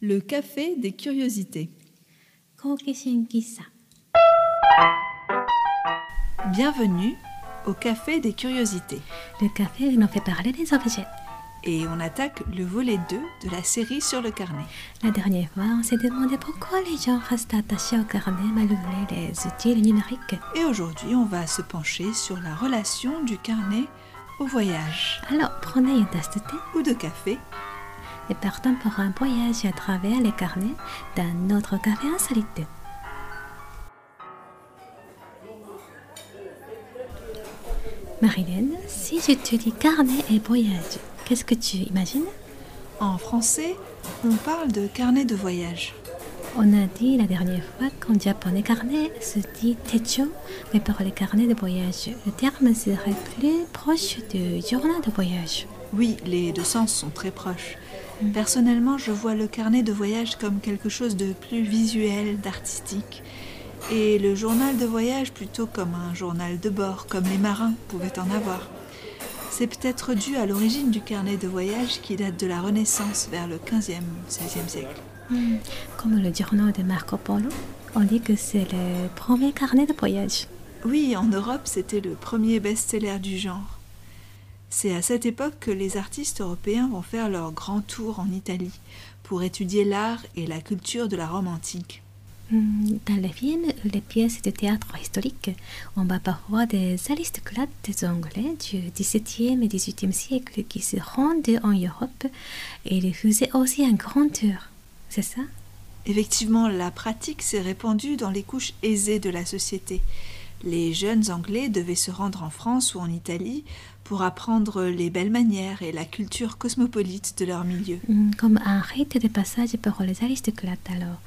Le café des curiosités. Bienvenue au café des curiosités. Le café nous fait parler des objets. Et on attaque le volet 2 de la série sur le carnet. La dernière fois, on s'est demandé pourquoi les gens restent attachés au carnet malgré les outils numériques. Et aujourd'hui, on va se pencher sur la relation du carnet au voyage. Alors, prenez une tasse de thé ou de café et partons pour un voyage à travers les carnets d'un autre café insolite. Marilyn, si je te dis carnet et voyage, qu'est-ce que tu imagines? En français, on parle de carnet de voyage. On a dit la dernière fois qu'en japonais carnet se dit techo, mais pour les carnets de voyage, le terme serait plus proche du journal de voyage. Oui, les deux sens sont très proches. Personnellement, je vois le carnet de voyage comme quelque chose de plus visuel, d'artistique. Et le journal de voyage plutôt comme un journal de bord, comme les marins pouvaient en avoir. C'est peut-être dû à l'origine du carnet de voyage qui date de la Renaissance vers le 15e, 16e siècle. Hmm, Comme le journal de Marco Polo, on dit que c'est le premier carnet de voyage. Oui, en Europe, c'était le premier best-seller du genre. C'est à cette époque que les artistes européens vont faire leur grand tour en Italie pour étudier l'art et la culture de la Rome antique. Hmm, Dans les films les pièces de théâtre historique, on voit parfois des aristocrates anglais du XVIIe et XVIIIe siècle qui se rendent en Europe et ils faisaient aussi un grand tour. C'est ça? Effectivement, la pratique s'est répandue dans les couches aisées de la société. Les jeunes Anglais devaient se rendre en France ou en Italie pour apprendre les belles manières et la culture cosmopolite de leur milieu. Hmm, Comme un rite de passage pour les aristocrates alors.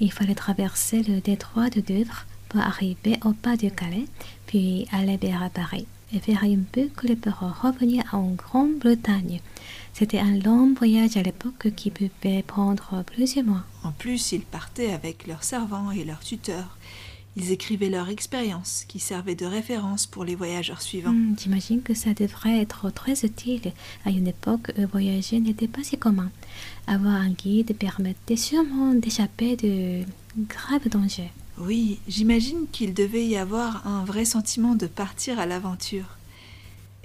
Il fallait traverser le détroit de Douvres pour arriver au pas du Calais, puis aller vers Paris et faire une boucle pour revenir en Grande-Bretagne. C'était un long voyage à l'époque qui pouvait prendre plusieurs mois. En plus, ils partaient avec leurs servants et leurs tuteurs. Ils écrivaient leur expérience qui servait de référence pour les voyageurs suivants. Hmm, J'imagine que ça devrait être très utile à une époque voyager n'était pas si commun. Avoir un guide permettait sûrement d'échapper de graves dangers. Oui, j'imagine qu'il devait y avoir un vrai sentiment de partir à l'aventure.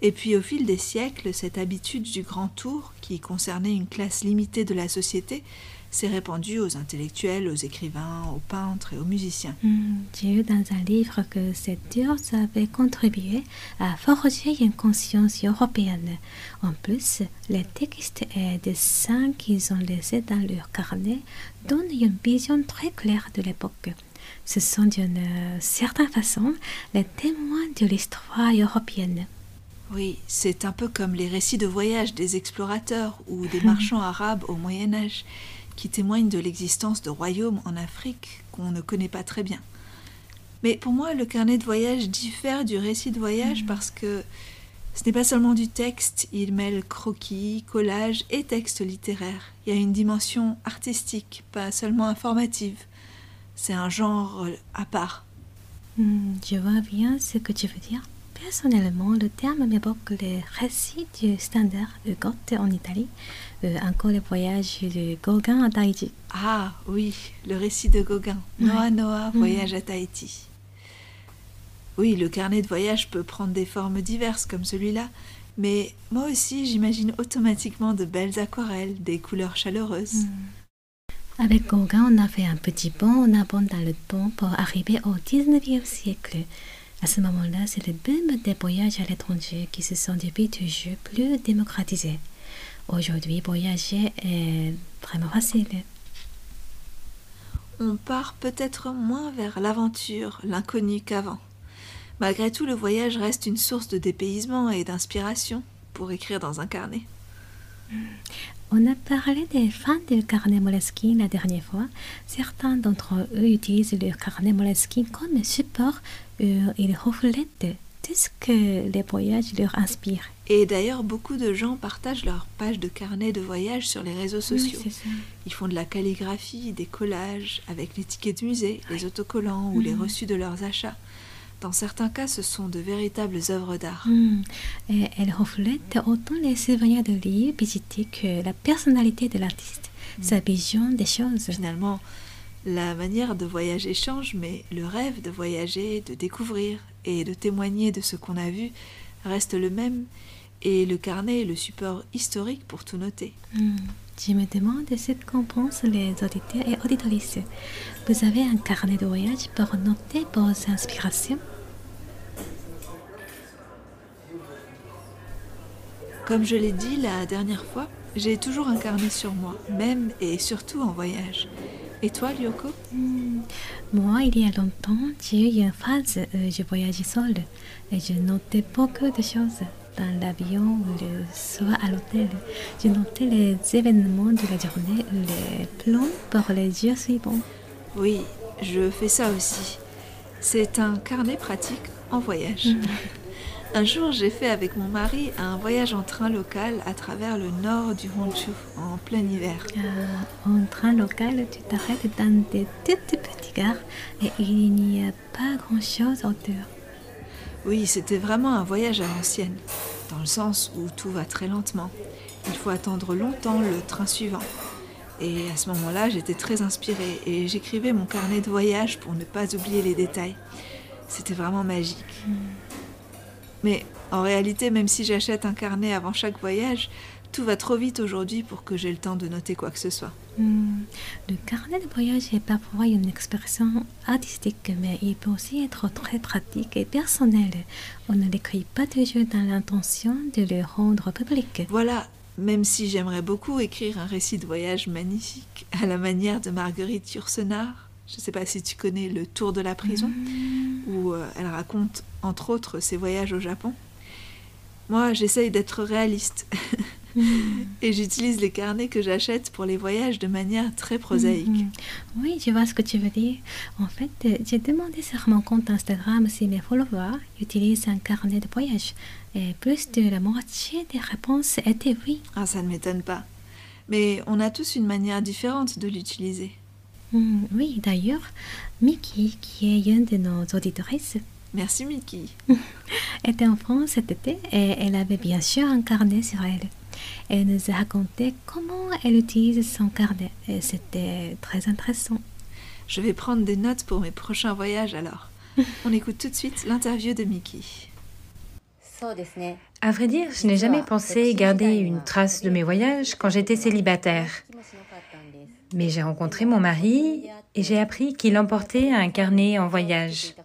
Et puis au fil des siècles, cette habitude du grand tour, qui concernait une classe limitée de la société, s'est répandue aux intellectuels, aux écrivains, aux peintres et aux musiciens. Hmm, J'ai lu dans un livre que cette tour avait contribué à forger une conscience européenne. En plus, les textes et dessins qu'ils ont laissés dans leur carnet donnent une vision très claire de l'époque. Ce sont d'une certaine façon les témoins de l'histoire européenne. Oui, c'est un peu comme les récits de voyage des explorateurs ou des marchands arabes au Moyen Âge, qui témoignent de l'existence de royaumes en Afrique qu'on ne connaît pas très bien. Mais pour moi, le carnet de voyage diffère du récit de voyage parce que ce n'est pas seulement du texte, il mêle croquis, collages et textes littéraires. Il y a une dimension artistique, pas seulement informative. C'est un genre euh, à part. Hmm, je vois bien ce que tu veux dire. Personnellement, le terme m'évoque les récits du standard de Goethe en Italie, euh, encore les voyages de Gauguin à Tahiti. Ah oui, le récit de Gauguin. Ouais. Noah Noah, Mhm. voyage à Tahiti. Oui, le carnet de voyage peut prendre des formes diverses comme celui-là, mais moi aussi j'imagine automatiquement de belles aquarelles, des couleurs chaleureuses. Avec Gauguin, on a fait un petit bond en avant dans le temps pour arriver au 19e siècle. À ce moment-là, c'est le boom des voyages à l'étranger qui se sont depuis toujours plus démocratisés. Aujourd'hui, voyager est vraiment facile. On part peut-être moins vers l'aventure, l'inconnu qu'avant. Malgré tout, le voyage reste une source de dépaysement et d'inspiration pour écrire dans un carnet. On a parlé des fans du carnet Moleskine la dernière fois. Certains d'entre eux utilisent le carnet Moleskine comme support où ils reflètent tout ce que les voyages leur inspirent. Et d'ailleurs, beaucoup de gens partagent leurs pages de carnet de voyage sur les réseaux sociaux. Oui. Ils font de la calligraphie, des collages avec les tickets de musée, les autocollants ou les Mhm. reçus de leurs achats. Dans certains cas, ce sont de véritables œuvres d'art. Hmm. Et elle reflète autant les souvenirs de lieux visités que la personnalité de l'artiste. sa vision des choses. Finalement, la manière de voyager change, mais le rêve de voyager, de découvrir et de témoigner de ce qu'on a vu reste le même, et le carnet est le support historique pour tout noter. Hmm. Je me demande ce qu'en pensent les auditeurs et auditrices. Vous avez un carnet de voyage pour noter vos inspirations? Comme je l'ai dit la dernière fois, j'ai toujours un carnet sur moi, même et surtout en voyage. Et toi, Lyoko? Hmm. Moi, il y a longtemps, j'ai eu une phase où je voyageais seule et je notais beaucoup de choses dans l'avion ou le soir à l'hôtel. Je notais les événements de la journée ou les plans pour les jours suivants. Oui, je fais ça aussi. C'est un carnet pratique en voyage. Un jour, j'ai fait avec mon mari un voyage en train local à travers le nord du Honshu en plein hiver. Euh, en train local, tu t'arrêtes dans des toutes petites gares et il n'y a pas grand-chose autour. Oui, c'était vraiment un voyage à l'ancienne, dans le sens où tout va très lentement. Il faut attendre longtemps le train suivant. Et à ce moment-là, j'étais très inspirée et j'écrivais mon carnet de voyage pour ne pas oublier les détails. C'était vraiment magique. Mais en réalité, même si j'achète un carnet avant chaque voyage, tout va trop vite aujourd'hui pour que j'ai le temps de noter quoi que ce soit. Hmm, Le carnet de voyage est parfois une expression artistique, mais il peut aussi être très pratique et personnel. On ne l'écrit pas toujours dans l'intention de le rendre public. Voilà, même si j'aimerais beaucoup écrire un récit de voyage magnifique, à la manière de Marguerite Yourcenar. Je ne sais pas si tu connais Le Tour de la prison, où euh, elle raconte entre autres ses voyages au Japon. Moi, j'essaye d'être réaliste et j'utilise les carnets que j'achète pour les voyages de manière très prosaïque. Mhm. Oui, je vois ce que tu veux dire. En fait, euh, j'ai demandé sur mon compte Instagram si mes followers utilisent un carnet de voyage. Et plus de la moitié des réponses étaient oui. Ah, ça ne m'étonne pas. Mais on a tous une manière différente de l'utiliser. Hmm, oui, d'ailleurs, Mickey, qui est une de nos auditrices, Merci Mickey. était en France cet été et elle avait bien sûr un carnet sur elle. Elle nous a raconté comment elle utilise son carnet et c'était très intéressant. Je vais prendre des notes pour mes prochains voyages alors. On écoute tout de suite l'interview de Mickey. À vrai dire, je n'ai jamais pensé garder une trace de mes voyages quand j'étais célibataire. Mais j'ai rencontré mon mari et j'ai appris qu'il emportait un carnet en voyage.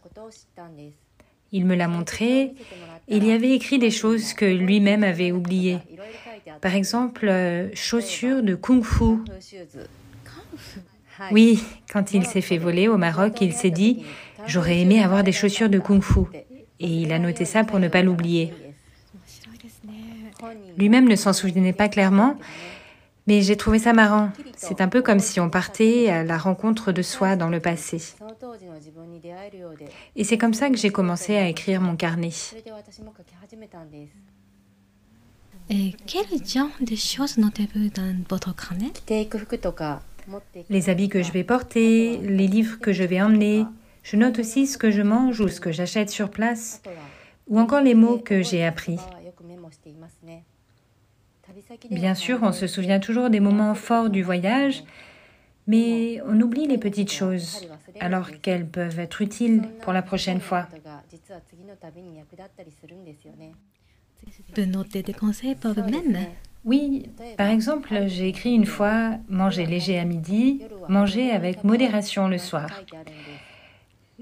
Il me l'a montré et il y avait écrit des choses que lui-même avait oubliées. Par exemple, euh, chaussures de kung-fu. Oui, quand il s'est fait voler au Maroc, il s'est dit J'aurais aimé avoir des chaussures de kung-fu. Et il a noté ça pour ne pas l'oublier. Lui-même ne s'en souvenait pas clairement, mais j'ai trouvé ça marrant. C'est un peu comme si on partait à la rencontre de soi dans le passé. Et c'est comme ça que j'ai commencé à écrire mon carnet. Et quel genre de choses notez-vous dans votre carnet? Les habits que je vais porter, les livres que je vais emmener. Je note aussi ce que je mange ou ce que j'achète sur place, ou encore les mots que j'ai appris. Bien sûr, on se souvient toujours des moments forts du voyage, mais on oublie les petites choses, alors qu'elles peuvent être utiles pour la prochaine fois. De noter des conseils pour vous-même. Oui, par exemple, j'ai écrit une fois manger léger à midi, manger avec modération le soir.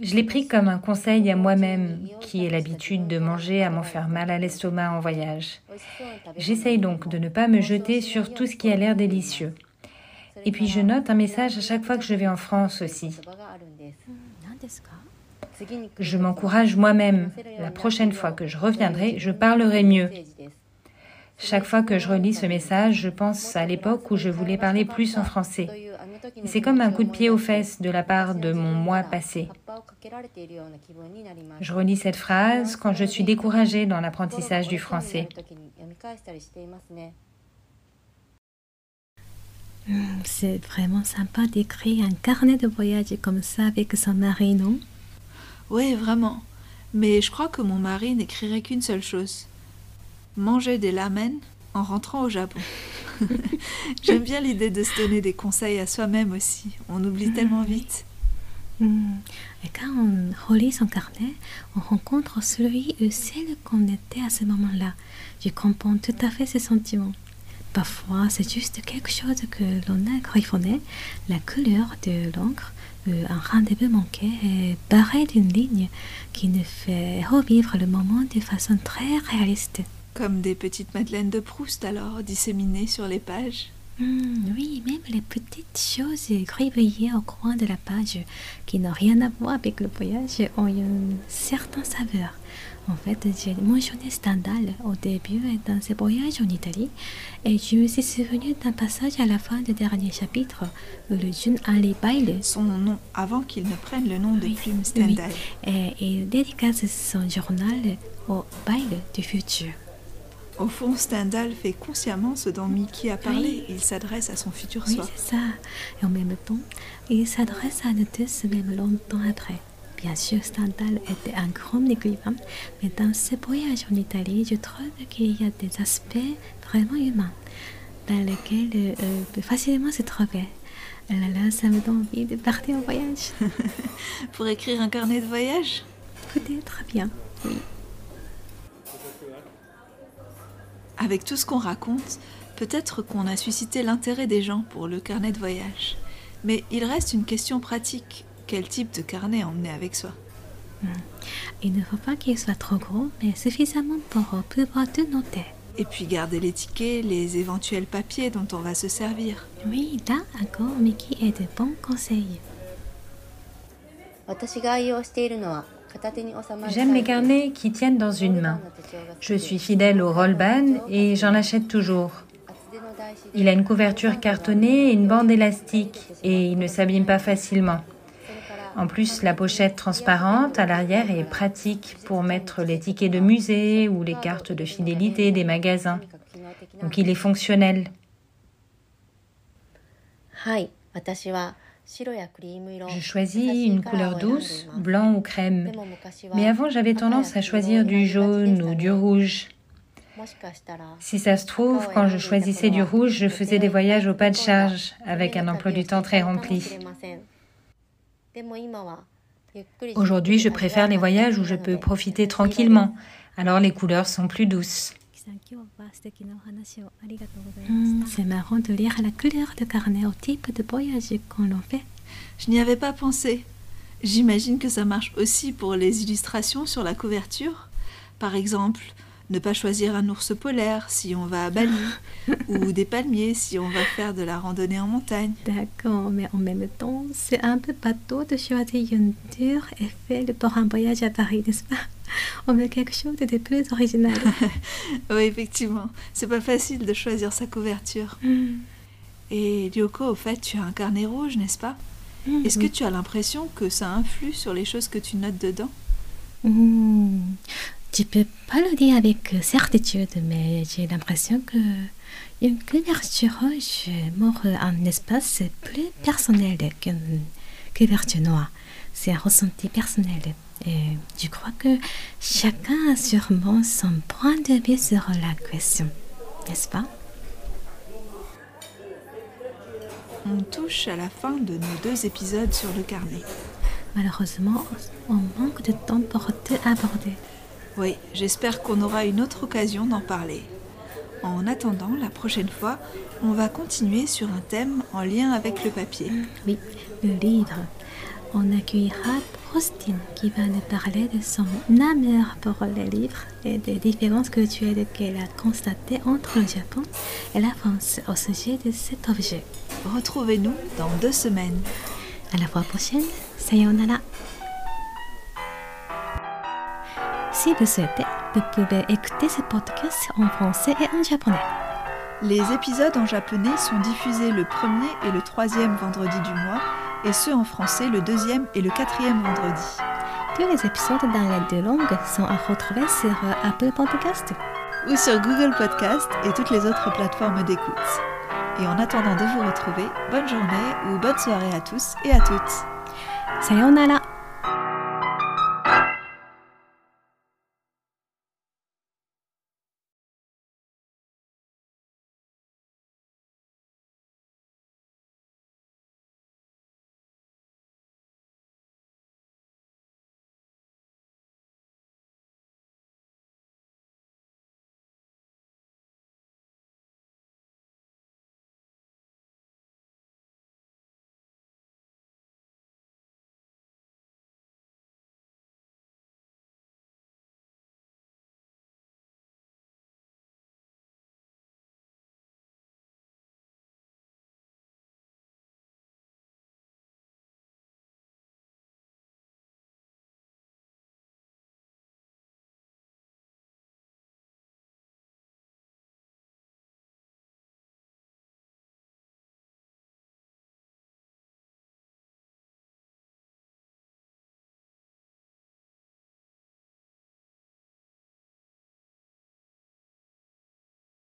Je l'ai pris comme un conseil à moi-même, qui ai l'habitude de manger à m'en faire mal à l'estomac en voyage. J'essaye donc de ne pas me jeter sur tout ce qui a l'air délicieux. Et puis je note un message à chaque fois que je vais en France aussi. Je m'encourage moi-même. La prochaine fois que je reviendrai, je parlerai mieux. Chaque fois que je relis ce message, je pense à l'époque où je voulais parler plus en français. C'est comme un coup de pied aux fesses de la part de mon moi passé. Je relis cette phrase quand je suis découragée dans l'apprentissage du français. Hmm, C'est vraiment sympa d'écrire un carnet de voyage comme ça avec son mari, non? Oui, vraiment. Mais je crois que mon mari n'écrirait qu'une seule chose. Manger des ramen en rentrant au Japon. J'aime bien l'idée de se donner des conseils à soi-même aussi. On oublie tellement vite. Hmm. Et quand on relit son carnet, on rencontre celui ou celle qu'on était à ce moment-là. Je comprends tout à fait ces sentiments. Parfois, c'est juste quelque chose que l'on a griffonné, la couleur de l'encre, un rendez-vous manqué est barré d'une ligne qui nous fait revivre le moment de façon très réaliste. Comme des petites madeleines de Proust alors, disséminées sur les pages. Hmm, oui, même les petites choses gribouillées au coin de la page qui n'ont rien à voir avec le voyage ont une certaine saveur. En fait, j'ai mentionné Stendhal au début dans ce voyage en Italie et je me suis souvenu d'un passage à la fin du dernier chapitre où le jeune Ali Baile, Son nom avant qu'il ne prenne le nom de plume Stendhal. et il dédicace son journal au Baile du futur. Au fond, Stendhal fait consciemment ce dont Mickey a parlé. Il s'adresse à son futur Oui, soi. c'est ça. Et en même temps, il s'adresse à nous tous même longtemps après. Bien sûr, Stendhal était un grand écrivain, mais dans ce voyage en Italie, je trouve qu'il y a des aspects vraiment humains dans lesquels euh, euh, peut facilement se trouver. Ah là là, ça me donne envie de partir en voyage. Pour écrire un carnet de voyage? Peut-être bien, oui. Avec tout ce qu'on raconte, peut-être qu'on a suscité l'intérêt des gens pour le carnet de voyage. Mais il reste une question pratique. Quel type de carnet emmener avec soi Il ne faut pas qu'il soit trop gros, mais suffisamment pour pouvoir tout noter. Et puis garder les tickets, les éventuels papiers dont on va se servir. Oui, là encore, Mickey est de bons conseils. 私が愛用しているのは片手に収まる J'aime les carnets qui tiennent dans une main. Je suis fidèle au rollban et j'en achète toujours. Il a une couverture cartonnée et une bande élastique et il ne s'abîme pas facilement. En plus, la pochette transparente à l'arrière est pratique pour mettre les tickets de musée ou les cartes de fidélité des magasins. Donc il est fonctionnel. Je choisis une couleur douce, blanc ou crème. Mais avant, j'avais tendance à choisir du jaune ou du rouge. Si ça se trouve, quand je choisissais du rouge, je faisais des voyages au pas de charge, avec un emploi du temps très rempli. Aujourd'hui, je préfère les voyages où je peux profiter tranquillement, alors les couleurs sont plus douces. C'est marrant de lire la couleur de carnet au type de voyage qu'on l'on fait. Je n'y avais pas pensé. J'imagine que ça marche aussi pour les illustrations sur la couverture. Par exemple, ne pas choisir un ours polaire si on va à Bali, ou des palmiers si on va faire de la randonnée en montagne. D'accord, mais en même temps, c'est un peu bateau de choisir une tour Eiffel pour un voyage à Paris, n'est-ce pas? On veut quelque chose de plus original. Oui, effectivement, c'est pas facile de choisir sa couverture. Hmm, Et Lyoko, au fait, tu as un carnet rouge, n'est-ce pas? Hmm, Est-ce que tu as l'impression que ça influe sur les choses que tu notes dedans? Hmm, Je peux pas le dire avec certitude, mais j'ai l'impression que une couverture rouge m'offre un espace plus personnel qu'une couverture noire. C'est un ressenti personnel. Et je crois que chacun a sûrement son point de vue sur la question, n'est-ce pas? On touche à la fin de nos deux épisodes sur le carnet. Malheureusement, on manque de temps pour tout aborder. Oui, j'espère qu'on aura une autre occasion d'en parler. En attendant, la prochaine fois, on va continuer sur un thème en lien avec le papier. Oui, le livre. On accueillera Faustine qui va nous parler de son amour pour les livres et des différences culturelles qu'elle a constatées entre le Japon et la France au sujet de cet objet. Retrouvez-nous dans deux semaines. À la fois prochaine, sayonara. Si vous souhaitez, vous pouvez écouter ce podcast en français et en japonais. Les épisodes en japonais sont diffusés le premier et le troisième vendredi du mois, et ceux en français le deuxième et le quatrième vendredi. Tous les épisodes dans les deux langues sont à retrouver sur euh, Apple Podcast. Ou sur Google Podcast et toutes les autres plateformes d'écoute. Et en attendant de vous retrouver, bonne journée ou bonne soirée à tous et à toutes. Sayonara.